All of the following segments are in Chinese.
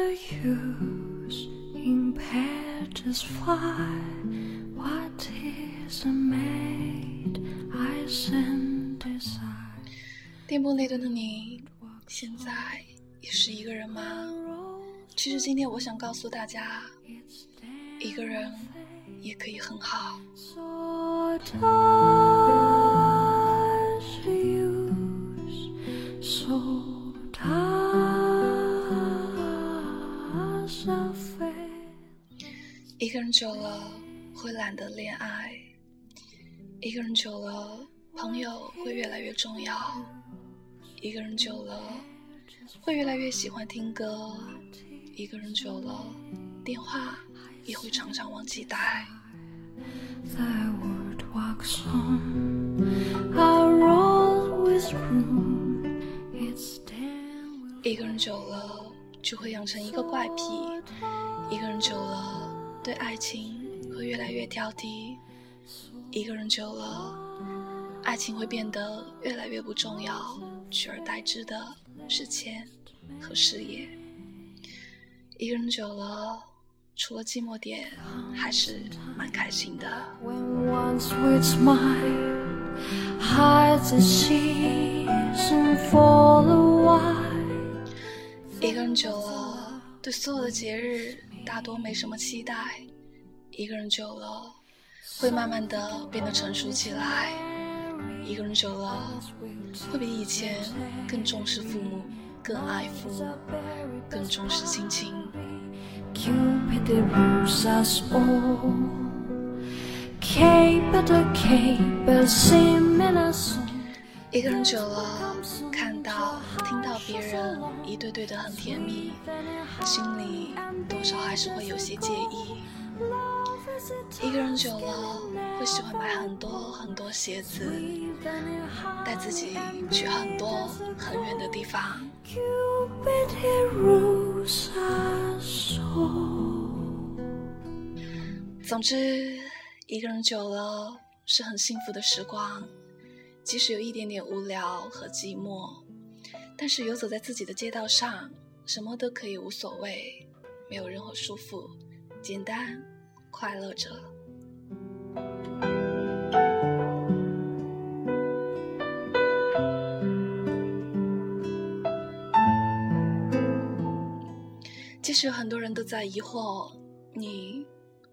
the use impaired as fly? What is a maid I send desire? 电波那端的你，现在也是一个人吗？其实今天我想告诉大家，一个人也可以很好。So 一个人久了会懒得恋爱，一个人久了朋友会越来越重要，一个人久了会越来越喜欢听歌，一个人久了电话也会常常忘记带。The wood walks on a road with room. Its dam will 一个人久了就会养成一个怪癖，一个人久了对爱情会越来越挑剔，一个人久了，爱情会变得越来越不重要，取而代之的是钱和事业。一个人久了，除了寂寞点，还是蛮开心的。When the season for the while. 一个人久了，对所有的节日大多没什么期待。一个人久了，会慢慢的变得成熟起来。一个人久了，会比以前更重视父母，更爱父母，更重视亲情。一个人久了，看到、听到别人一对对的很甜蜜，心里多少还是会有些介意。一个人久了，会喜欢买很多很多鞋子，带自己去很多很远的地方。总之，一个人久了是很幸福的时光，即使有一点点无聊和寂寞，但是游走在自己的街道上，什么都可以无所谓，没有任何束缚，简单快乐着。即使很多人都在疑惑，你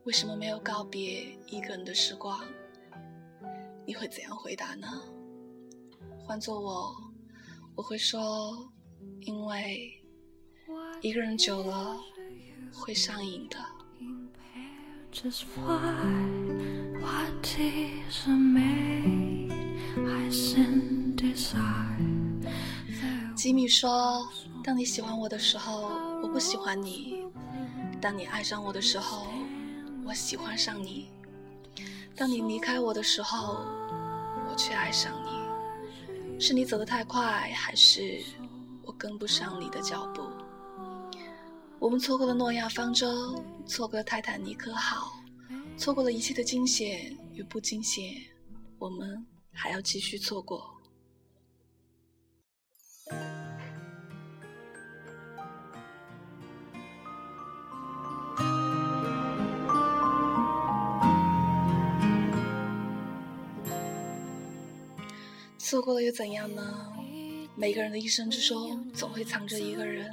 为什么没有告别一个人的时光？你会怎样回答呢？换做我，我会说，因为一个人久了会上瘾的。吉米说：“当你喜欢我的时候，我不喜欢你；当你爱上我的时候，我喜欢上你；当你离开我的时候，我却爱上你。是你走得太快，还是我跟不上你的脚步？我们错过了诺亚方舟，错过了泰坦尼克号，错过了一切的惊险与不惊险，我们还要继续错过。”错过了又怎样呢？每个人的一生之中，总会藏着一个人，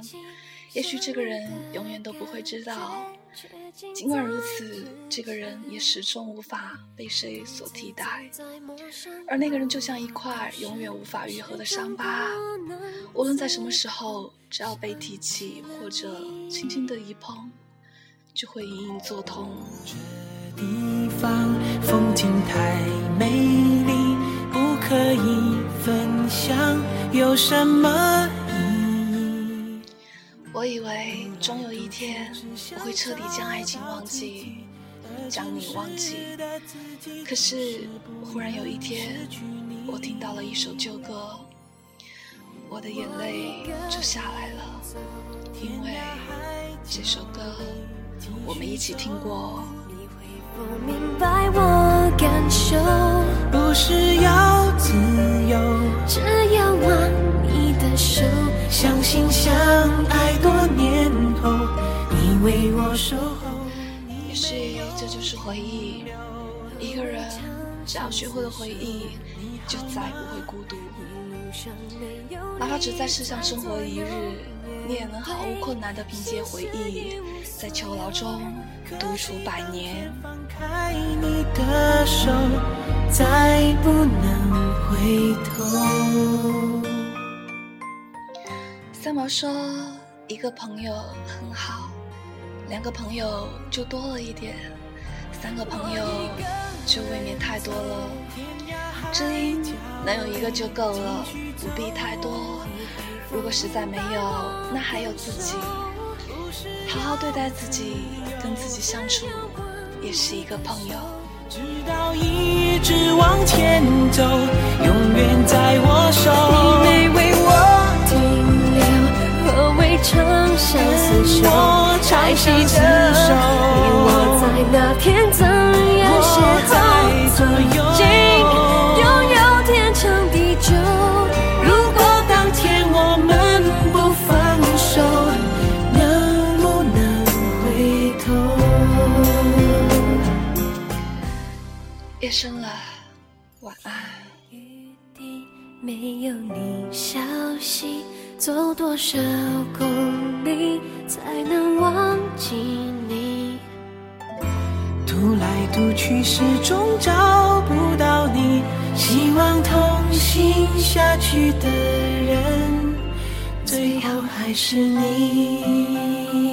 也许这个人永远都不会知道。尽管如此，这个人也始终无法被谁所替代，而那个人就像一块永远无法愈合的伤疤，无论在什么时候，只要被提起或者轻轻的一碰，就会隐隐作痛。这地方风景太美丽，可以分享，有什么意义？我以为终有一天我会彻底将爱情忘记，将你忘记。可是忽然有一天，我听到了一首旧歌，我的眼泪就下来了，因为这首歌我们一起听过。否明白我感受，不是要由，只要握你的手，相信相爱多年后，你为我守候。也许这就是回忆。一个人只要学会了回忆，就再不会孤独。哪怕只在世上生活一日，你也能毫无困难地凭借回忆，在囚牢中独处百年。开你的手，再不能回头。三毛说：“一个朋友很好，两个朋友就多了一点，三个朋友就未免太多了。知音能有一个就够了，不必太多。如果实在没有，那还有自己。好好对待自己，跟自己相处，也是一个朋友。直到一直往前走，永远在我手。你没为我停留，何谓长相厮守？我长还记相厮守你我在那天怎夜深了，晚安。雨滴没有你消息，走多少公里才能忘记你？读来读去，始终找不到你。希望同行下去的人，最后还是你。